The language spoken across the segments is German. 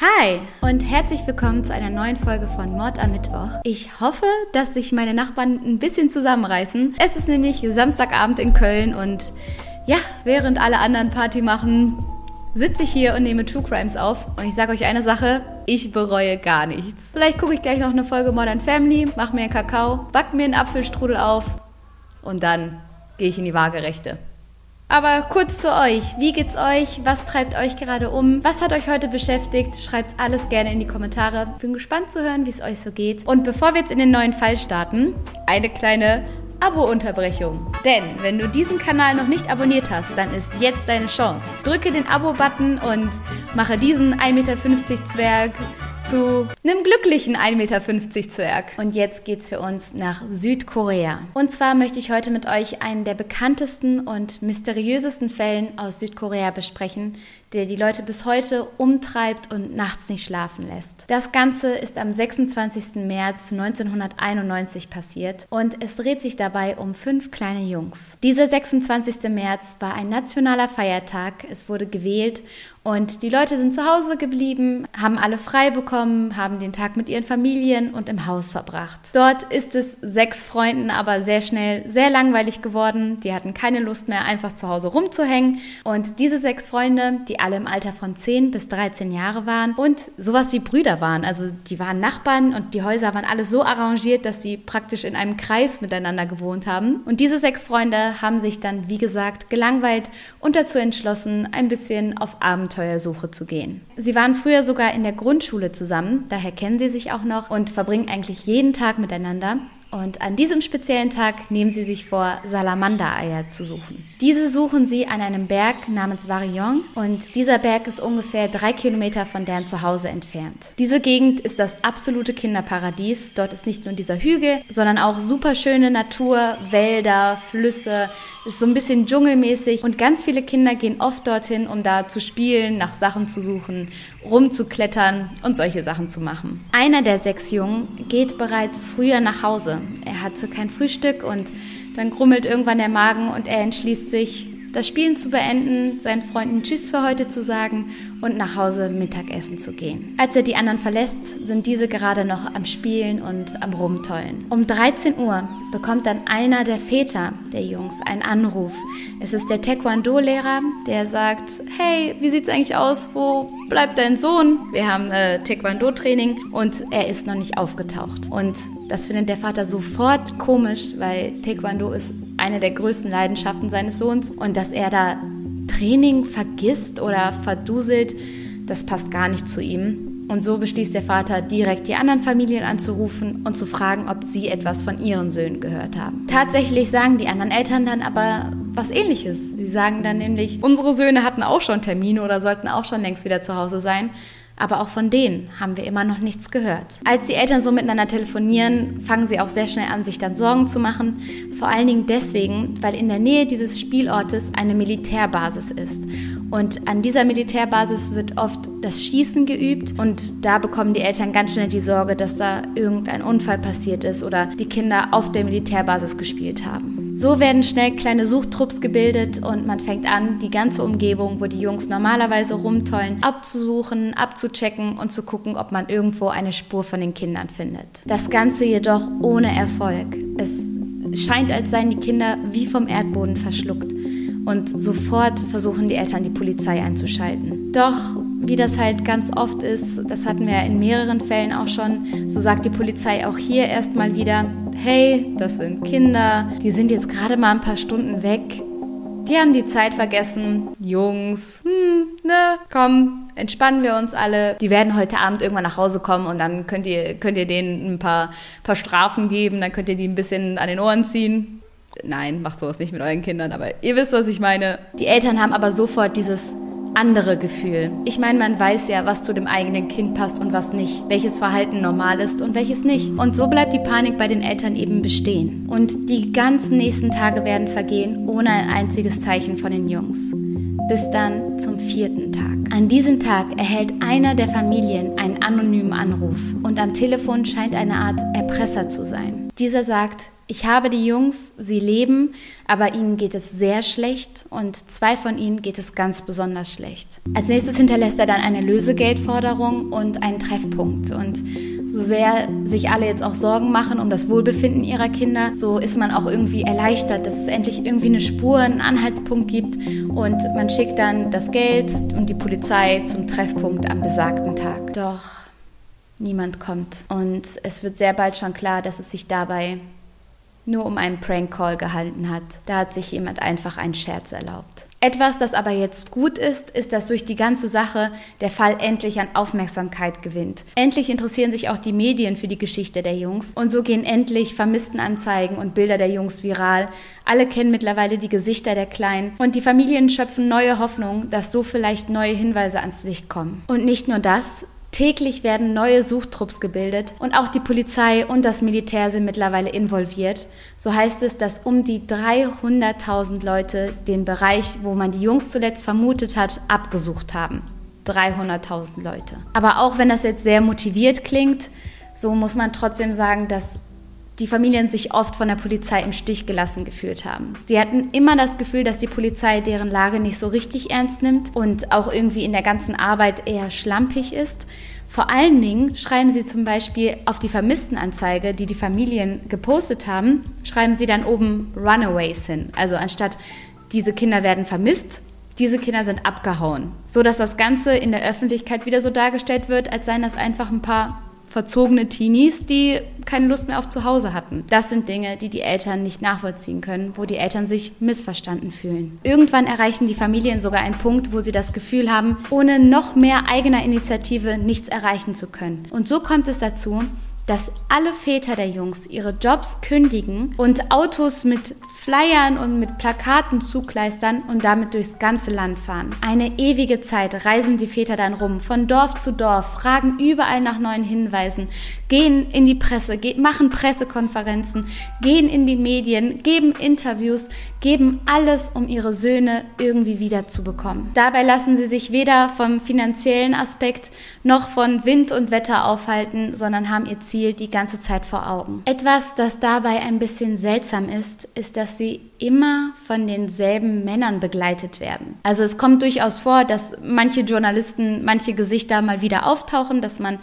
Hi und herzlich willkommen zu einer neuen Folge von Mord am Mittwoch. Ich hoffe, dass sich meine Nachbarn ein bisschen zusammenreißen. Es ist nämlich Samstagabend in Köln und ja, während alle anderen Party machen, sitze ich hier und nehme True Crimes auf und ich sage euch eine Sache, ich bereue gar nichts. Vielleicht gucke ich gleich noch eine Folge Modern Family, mache mir einen Kakao, back mir einen Apfelstrudel auf und dann gehe ich in die Waagerechte. Aber kurz zu euch. Wie geht's euch? Was treibt euch gerade um? Was hat euch heute beschäftigt? Schreibt alles gerne in die Kommentare. Bin gespannt zu hören, wie es euch so geht. Und bevor wir jetzt in den neuen Fall starten, eine kleine Abo-Unterbrechung. Denn wenn du diesen Kanal noch nicht abonniert hast, dann ist jetzt deine Chance. Drücke den Abo-Button und mache diesen 1,50 Meter Zwerg zu einem glücklichen 1,50 Meter Zwerg. Und jetzt geht's für uns nach Südkorea. Und zwar möchte ich heute mit euch einen der bekanntesten und mysteriösesten Fällen aus Südkorea besprechen, der die Leute bis heute umtreibt und nachts nicht schlafen lässt. Das Ganze ist am 26. März 1991 passiert und es dreht sich dabei um fünf kleine Jungs. Dieser 26. März war ein nationaler Feiertag. Es wurde gewählt und die Leute sind zu Hause geblieben, haben alle frei bekommen, haben den Tag mit ihren Familien und im Haus verbracht. Dort ist es sechs Freunden aber sehr schnell sehr langweilig geworden. Die hatten keine Lust mehr, einfach zu Hause rumzuhängen. Und diese sechs Freunde, die alle im Alter von 10 bis 13 Jahre waren und sowas wie Brüder waren. Also die waren Nachbarn und die Häuser waren alle so arrangiert, dass sie praktisch in einem Kreis miteinander gewohnt haben. Und diese sechs Freunde haben sich dann, wie gesagt, gelangweilt und dazu entschlossen, ein bisschen auf Abenteuersuche zu gehen. Sie waren früher sogar in der Grundschule zusammen, daher kennen sie sich auch noch und verbringen eigentlich jeden Tag miteinander. Und an diesem speziellen Tag nehmen sie sich vor, Salamander-Eier zu suchen. Diese suchen sie an einem Berg namens Varillon und dieser Berg ist ungefähr drei Kilometer von deren Zuhause entfernt. Diese Gegend ist das absolute Kinderparadies. Dort ist nicht nur dieser Hügel, sondern auch super schöne Natur, Wälder, Flüsse. Ist so ein bisschen dschungelmäßig und ganz viele Kinder gehen oft dorthin, um da zu spielen, nach Sachen zu suchen, rumzuklettern und solche Sachen zu machen. Einer der sechs Jungen geht bereits früher nach Hause. Er hatte kein Frühstück und dann grummelt irgendwann der Magen und er entschließt sich, das Spielen zu beenden, seinen Freunden Tschüss für heute zu sagen und nach Hause Mittagessen zu gehen. Als er die anderen verlässt, sind diese gerade noch am Spielen und am Rumtollen. Um 13 Uhr bekommt dann einer der Väter der Jungs einen Anruf. Es ist der Taekwondo-Lehrer, der sagt, hey, wie sieht's eigentlich aus? Wo bleibt dein Sohn? Wir haben äh, Taekwondo-Training und er ist noch nicht aufgetaucht. Und das findet der Vater sofort komisch, weil Taekwondo ist eine der größten Leidenschaften seines Sohns und dass er da Training vergisst oder verduselt, das passt gar nicht zu ihm. Und so beschließt der Vater, direkt die anderen Familien anzurufen und zu fragen, ob sie etwas von ihren Söhnen gehört haben. Tatsächlich sagen die anderen Eltern dann aber was ähnliches. Sie sagen dann nämlich, unsere Söhne hatten auch schon Termine oder sollten auch schon längst wieder zu Hause sein. Aber auch von denen haben wir immer noch nichts gehört. Als die Eltern so miteinander telefonieren, fangen sie auch sehr schnell an, sich dann Sorgen zu machen. Vor allen Dingen deswegen, weil in der Nähe dieses Spielortes eine Militärbasis ist. Und an dieser Militärbasis wird oft das Schießen geübt und da bekommen die Eltern ganz schnell die Sorge, dass da irgendein Unfall passiert ist oder die Kinder auf der Militärbasis gespielt haben. So werden schnell kleine Suchtrupps gebildet und man fängt an, die ganze Umgebung, wo die Jungs normalerweise rumtollen, abzusuchen, abzuchecken und zu gucken, ob man irgendwo eine Spur von den Kindern findet. Das Ganze jedoch ohne Erfolg. Es scheint, als seien die Kinder wie vom Erdboden verschluckt. Und sofort versuchen die Eltern, die Polizei einzuschalten. Doch wie das halt ganz oft ist, das hatten wir in mehreren Fällen auch schon, so sagt die Polizei auch hier erstmal wieder, hey, das sind Kinder, die sind jetzt gerade mal ein paar Stunden weg, die haben die Zeit vergessen, Jungs, hm, ne, komm, entspannen wir uns alle. Die werden heute Abend irgendwann nach Hause kommen und dann könnt ihr, könnt ihr denen ein paar, paar Strafen geben, dann könnt ihr die ein bisschen an den Ohren ziehen. Nein, macht sowas nicht mit euren Kindern, aber ihr wisst, was ich meine. Die Eltern haben aber sofort dieses andere Gefühl. Ich meine, man weiß ja, was zu dem eigenen Kind passt und was nicht, welches Verhalten normal ist und welches nicht. Und so bleibt die Panik bei den Eltern eben bestehen. Und die ganzen nächsten Tage werden vergehen ohne ein einziges Zeichen von den Jungs. Bis dann zum vierten Tag. An diesem Tag erhält einer der Familien einen anonymen Anruf und am Telefon scheint eine Art Erpresser zu sein. Dieser sagt, ich habe die Jungs, sie leben, aber ihnen geht es sehr schlecht und zwei von ihnen geht es ganz besonders schlecht. Als nächstes hinterlässt er dann eine Lösegeldforderung und einen Treffpunkt. Und so sehr sich alle jetzt auch Sorgen machen um das Wohlbefinden ihrer Kinder, so ist man auch irgendwie erleichtert, dass es endlich irgendwie eine Spur, einen Anhaltspunkt gibt und man schickt dann das Geld und die Polizei zum Treffpunkt am besagten Tag. Doch niemand kommt und es wird sehr bald schon klar, dass es sich dabei nur um einen Prank-Call gehalten hat. Da hat sich jemand einfach einen Scherz erlaubt. Etwas, das aber jetzt gut ist, ist, dass durch die ganze Sache der Fall endlich an Aufmerksamkeit gewinnt. Endlich interessieren sich auch die Medien für die Geschichte der Jungs und so gehen endlich Vermisstenanzeigen und Bilder der Jungs viral. Alle kennen mittlerweile die Gesichter der Kleinen und die Familien schöpfen neue Hoffnung, dass so vielleicht neue Hinweise ans Licht kommen. Und nicht nur das, Täglich werden neue Suchtrupps gebildet und auch die Polizei und das Militär sind mittlerweile involviert. So heißt es, dass um die 300.000 Leute den Bereich, wo man die Jungs zuletzt vermutet hat, abgesucht haben. 300.000 Leute. Aber auch wenn das jetzt sehr motiviert klingt, so muss man trotzdem sagen, dass die Familien sich oft von der Polizei im Stich gelassen gefühlt haben. Sie hatten immer das Gefühl, dass die Polizei deren Lage nicht so richtig ernst nimmt und auch irgendwie in der ganzen Arbeit eher schlampig ist. Vor allen Dingen schreiben sie zum Beispiel auf die Vermisstenanzeige, die die Familien gepostet haben, schreiben sie dann oben Runaways hin. Also anstatt diese Kinder werden vermisst, diese Kinder sind abgehauen. So dass das Ganze in der Öffentlichkeit wieder so dargestellt wird, als seien das einfach ein paar verzogene Teenies, die keine Lust mehr auf Zuhause hatten. Das sind Dinge, die die Eltern nicht nachvollziehen können, wo die Eltern sich missverstanden fühlen. Irgendwann erreichen die Familien sogar einen Punkt, wo sie das Gefühl haben, ohne noch mehr eigener Initiative nichts erreichen zu können. Und so kommt es dazu, dass alle Väter der Jungs ihre Jobs kündigen und Autos mit Flyern und mit Plakaten zukleistern und damit durchs ganze Land fahren. Eine ewige Zeit reisen die Väter dann rum, von Dorf zu Dorf, fragen überall nach neuen Hinweisen, gehen in die Presse, machen Pressekonferenzen, gehen in die Medien, geben Interviews, geben alles, um ihre Söhne irgendwie wiederzubekommen. Dabei lassen sie sich weder vom finanziellen Aspekt noch von Wind und Wetter aufhalten, sondern haben ihr Ziel die ganze Zeit vor Augen. Etwas, das dabei ein bisschen seltsam ist, ist, dass sie immer von denselben Männern begleitet werden. Also es kommt durchaus vor, dass manche Journalisten, manche Gesichter mal wieder auftauchen, dass man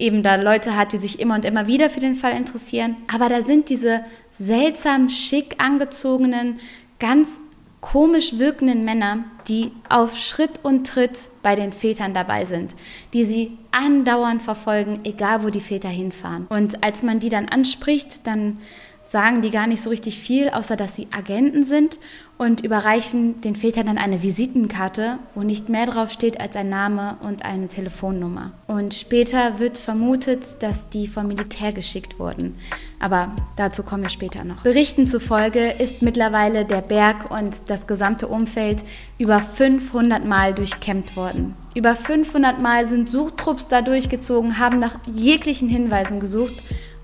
eben da Leute hat, die sich immer und immer wieder für den Fall interessieren. Aber da sind diese seltsam schick angezogenen, ganz komisch wirkenden Männer, die auf Schritt und Tritt bei den Vätern dabei sind, die sie andauernd verfolgen, egal wo die Väter hinfahren. Und als man die dann anspricht, dann sagen die gar nicht so richtig viel, außer dass sie Agenten sind und überreichen den Vätern dann eine Visitenkarte, wo nicht mehr drauf steht als ein Name und eine Telefonnummer. Und später wird vermutet, dass die vom Militär geschickt wurden. Aber dazu kommen wir später noch. Berichten zufolge ist mittlerweile der Berg und das gesamte Umfeld über 500 Mal durchkämmt worden. Über 500 Mal sind Suchtrupps da durchgezogen, haben nach jeglichen Hinweisen gesucht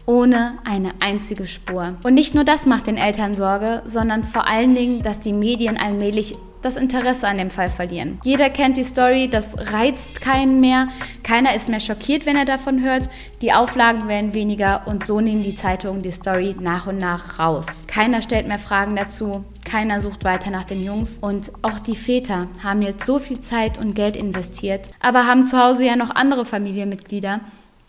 ohne eine einzige Spur. Und nicht nur das macht den Eltern Sorge, sondern vor allen Dingen, dass die Medien allmählich das Interesse an dem Fall verlieren. Jeder kennt die Story, das reizt keinen mehr, keiner ist mehr schockiert, wenn er davon hört, die Auflagen werden weniger und so nehmen die Zeitungen die Story nach und nach raus. Keiner stellt mehr Fragen dazu, keiner sucht weiter nach den Jungs und auch die Väter haben jetzt so viel Zeit und Geld investiert, aber haben zu Hause ja noch andere Familienmitglieder,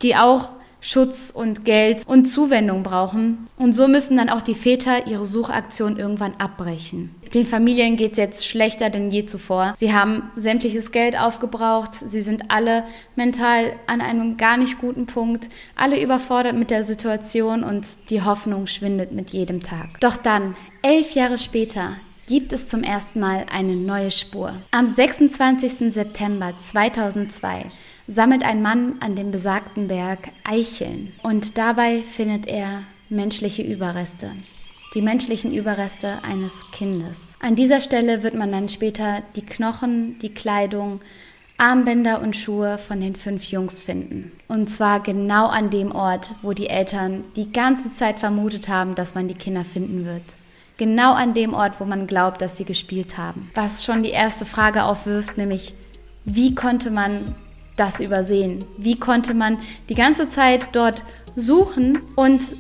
die auch Schutz und Geld und Zuwendung brauchen. Und so müssen dann auch die Väter ihre Suchaktion irgendwann abbrechen. Den Familien geht es jetzt schlechter denn je zuvor. Sie haben sämtliches Geld aufgebraucht. Sie sind alle mental an einem gar nicht guten Punkt, alle überfordert mit der Situation und die Hoffnung schwindet mit jedem Tag. Doch dann, elf Jahre später, gibt es zum ersten Mal eine neue Spur. Am 26. September 2002 sammelt ein Mann an dem besagten Berg Eicheln und dabei findet er menschliche Überreste. Die menschlichen Überreste eines Kindes. An dieser Stelle wird man dann später die Knochen, die Kleidung, Armbänder und Schuhe von den fünf Jungs finden. Und zwar genau an dem Ort, wo die Eltern die ganze Zeit vermutet haben, dass man die Kinder finden wird. Genau an dem Ort, wo man glaubt, dass sie gespielt haben. Was schon die erste Frage aufwirft, nämlich wie konnte man das übersehen? Wie konnte man die ganze Zeit dort suchen und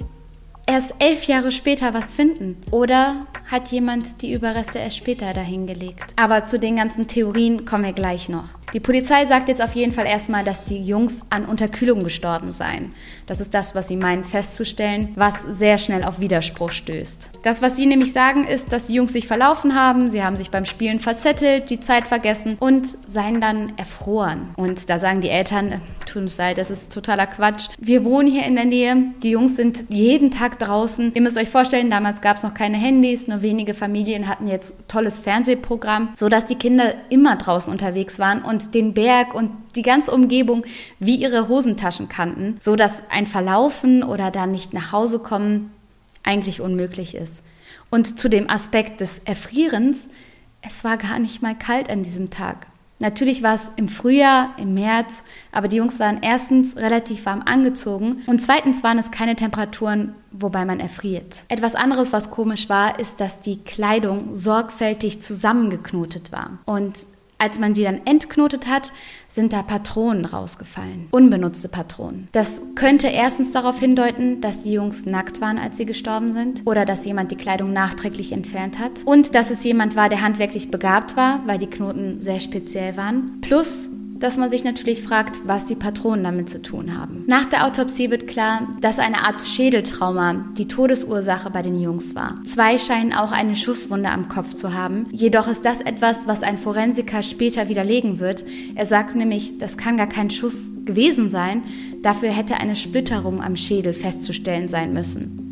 erst elf Jahre später was finden? Oder hat jemand die Überreste erst später dahingelegt? Aber zu den ganzen Theorien kommen wir gleich noch. Die Polizei sagt jetzt auf jeden Fall erstmal, dass die Jungs an Unterkühlung gestorben seien. Das ist das, was sie meinen festzustellen, was sehr schnell auf Widerspruch stößt. Das, was sie nämlich sagen, ist, dass die Jungs sich verlaufen haben, sie haben sich beim Spielen verzettelt, die Zeit vergessen und seien dann erfroren. Und da sagen die Eltern, äh, tut uns leid, das ist totaler Quatsch. Wir wohnen hier in der Nähe, die Jungs sind jeden Tag draußen. Ihr müsst euch vorstellen, damals gab es noch keine Handys, nur wenige Familien hatten jetzt tolles Fernsehprogramm, sodass die Kinder immer draußen unterwegs waren und und den Berg und die ganze Umgebung wie ihre Hosentaschen kannten, so dass ein Verlaufen oder dann nicht nach Hause kommen eigentlich unmöglich ist. Und zu dem Aspekt des Erfrierens, es war gar nicht mal kalt an diesem Tag. Natürlich war es im Frühjahr, im März, aber die Jungs waren erstens relativ warm angezogen und zweitens waren es keine Temperaturen, wobei man erfriert. Etwas anderes, was komisch war, ist, dass die Kleidung sorgfältig zusammengeknotet war. Und als man die dann entknotet hat, sind da Patronen rausgefallen. Unbenutzte Patronen. Das könnte erstens darauf hindeuten, dass die Jungs nackt waren, als sie gestorben sind. Oder dass jemand die Kleidung nachträglich entfernt hat. Und dass es jemand war, der handwerklich begabt war, weil die Knoten sehr speziell waren. Plus, dass man sich natürlich fragt, was die Patronen damit zu tun haben. Nach der Autopsie wird klar, dass eine Art Schädeltrauma die Todesursache bei den Jungs war. Zwei scheinen auch eine Schusswunde am Kopf zu haben. Jedoch ist das etwas, was ein Forensiker später widerlegen wird. Er sagt nämlich, das kann gar kein Schuss gewesen sein. Dafür hätte eine Splitterung am Schädel festzustellen sein müssen.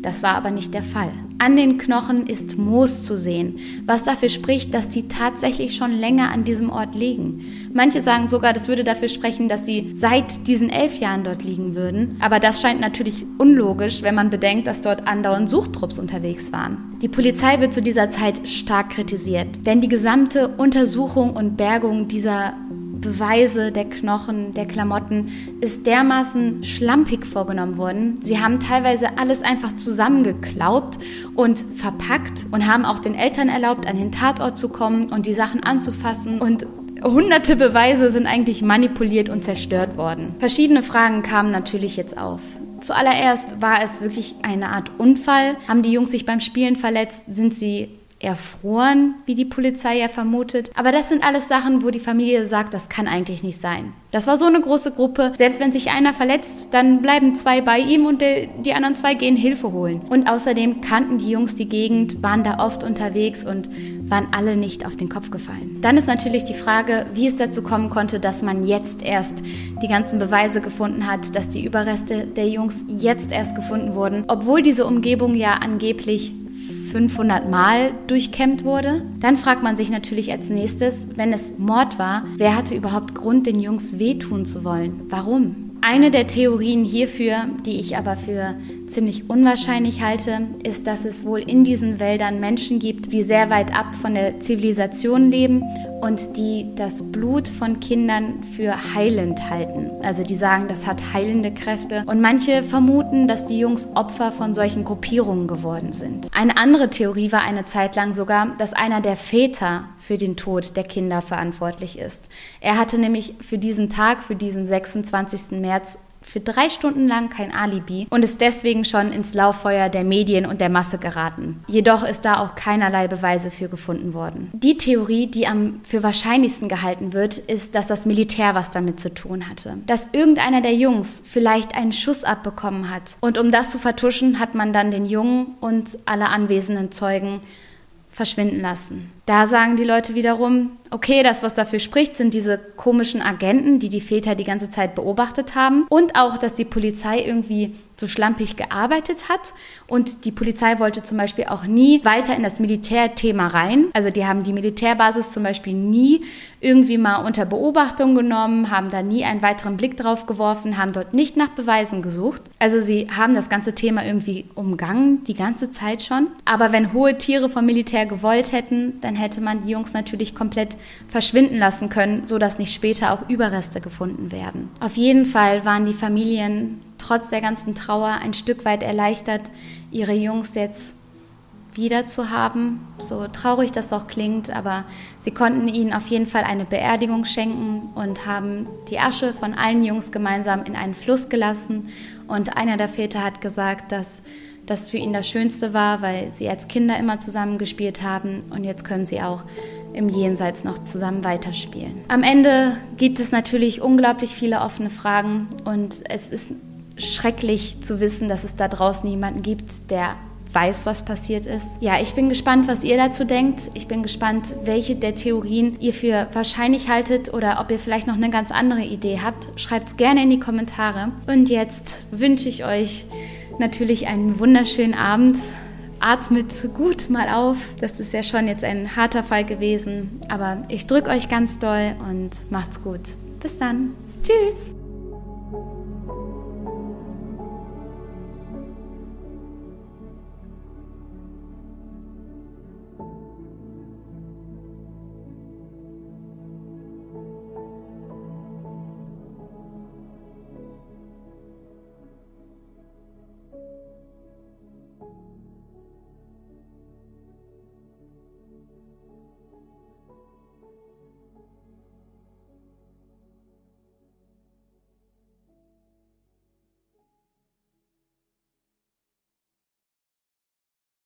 Das war aber nicht der Fall. An den Knochen ist Moos zu sehen, was dafür spricht, dass die tatsächlich schon länger an diesem Ort liegen. Manche sagen sogar, das würde dafür sprechen, dass sie seit diesen elf Jahren dort liegen würden. Aber das scheint natürlich unlogisch, wenn man bedenkt, dass dort andauernd Suchtrupps unterwegs waren. Die Polizei wird zu dieser Zeit stark kritisiert, denn die gesamte Untersuchung und Bergung dieser Beweise der Knochen, der Klamotten ist dermaßen schlampig vorgenommen worden. Sie haben teilweise alles einfach zusammengeklaubt und verpackt und haben auch den Eltern erlaubt, an den Tatort zu kommen und die Sachen anzufassen und Hunderte Beweise sind eigentlich manipuliert und zerstört worden. Verschiedene Fragen kamen natürlich jetzt auf. Zuallererst war es wirklich eine Art Unfall. Haben die Jungs sich beim Spielen verletzt? Sind sie erfroren, wie die Polizei ja vermutet. Aber das sind alles Sachen, wo die Familie sagt, das kann eigentlich nicht sein. Das war so eine große Gruppe. Selbst wenn sich einer verletzt, dann bleiben zwei bei ihm und die anderen zwei gehen Hilfe holen. Und außerdem kannten die Jungs die Gegend, waren da oft unterwegs und waren alle nicht auf den Kopf gefallen. Dann ist natürlich die Frage, wie es dazu kommen konnte, dass man jetzt erst die ganzen Beweise gefunden hat, dass die Überreste der Jungs jetzt erst gefunden wurden, obwohl diese Umgebung ja angeblich 500 Mal durchkämmt wurde. Dann fragt man sich natürlich als nächstes, wenn es Mord war, wer hatte überhaupt Grund, den Jungs wehtun zu wollen? Warum? Eine der Theorien hierfür, die ich aber für ziemlich unwahrscheinlich halte, ist, dass es wohl in diesen Wäldern Menschen gibt, die sehr weit ab von der Zivilisation leben und die das Blut von Kindern für heilend halten. Also die sagen, das hat heilende Kräfte. Und manche vermuten, dass die Jungs Opfer von solchen Gruppierungen geworden sind. Eine andere Theorie war eine Zeit lang sogar, dass einer der Väter für den Tod der Kinder verantwortlich ist. Er hatte nämlich für diesen Tag, für diesen 26. März für drei Stunden lang kein Alibi und ist deswegen schon ins Lauffeuer der Medien und der Masse geraten. Jedoch ist da auch keinerlei Beweise für gefunden worden. Die Theorie, die am für wahrscheinlichsten gehalten wird, ist, dass das Militär was damit zu tun hatte. Dass irgendeiner der Jungs vielleicht einen Schuss abbekommen hat. Und um das zu vertuschen, hat man dann den Jungen und alle anwesenden Zeugen verschwinden lassen. Da sagen die Leute wiederum, okay, das, was dafür spricht, sind diese komischen Agenten, die die Väter die ganze Zeit beobachtet haben und auch, dass die Polizei irgendwie so schlampig gearbeitet hat. Und die Polizei wollte zum Beispiel auch nie weiter in das Militärthema rein. Also die haben die Militärbasis zum Beispiel nie irgendwie mal unter Beobachtung genommen, haben da nie einen weiteren Blick drauf geworfen, haben dort nicht nach Beweisen gesucht. Also sie haben das ganze Thema irgendwie umgangen, die ganze Zeit schon. Aber wenn hohe Tiere vom Militär gewollt hätten, dann hätte man die Jungs natürlich komplett verschwinden lassen können, sodass nicht später auch Überreste gefunden werden. Auf jeden Fall waren die Familien trotz der ganzen Trauer ein Stück weit erleichtert, ihre Jungs jetzt wieder zu haben. So traurig das auch klingt, aber sie konnten ihnen auf jeden Fall eine Beerdigung schenken und haben die Asche von allen Jungs gemeinsam in einen Fluss gelassen. Und einer der Väter hat gesagt, dass das für ihn das Schönste war, weil sie als Kinder immer zusammen gespielt haben und jetzt können sie auch im Jenseits noch zusammen weiterspielen. Am Ende gibt es natürlich unglaublich viele offene Fragen und es ist schrecklich zu wissen, dass es da draußen jemanden gibt, der weiß, was passiert ist. Ja, ich bin gespannt, was ihr dazu denkt. Ich bin gespannt, welche der Theorien ihr für wahrscheinlich haltet oder ob ihr vielleicht noch eine ganz andere Idee habt. Schreibt es gerne in die Kommentare. Und jetzt wünsche ich euch natürlich einen wunderschönen Abend. Atmet gut mal auf. Das ist ja schon jetzt ein harter Fall gewesen. Aber ich drücke euch ganz doll und macht's gut. Bis dann. Tschüss.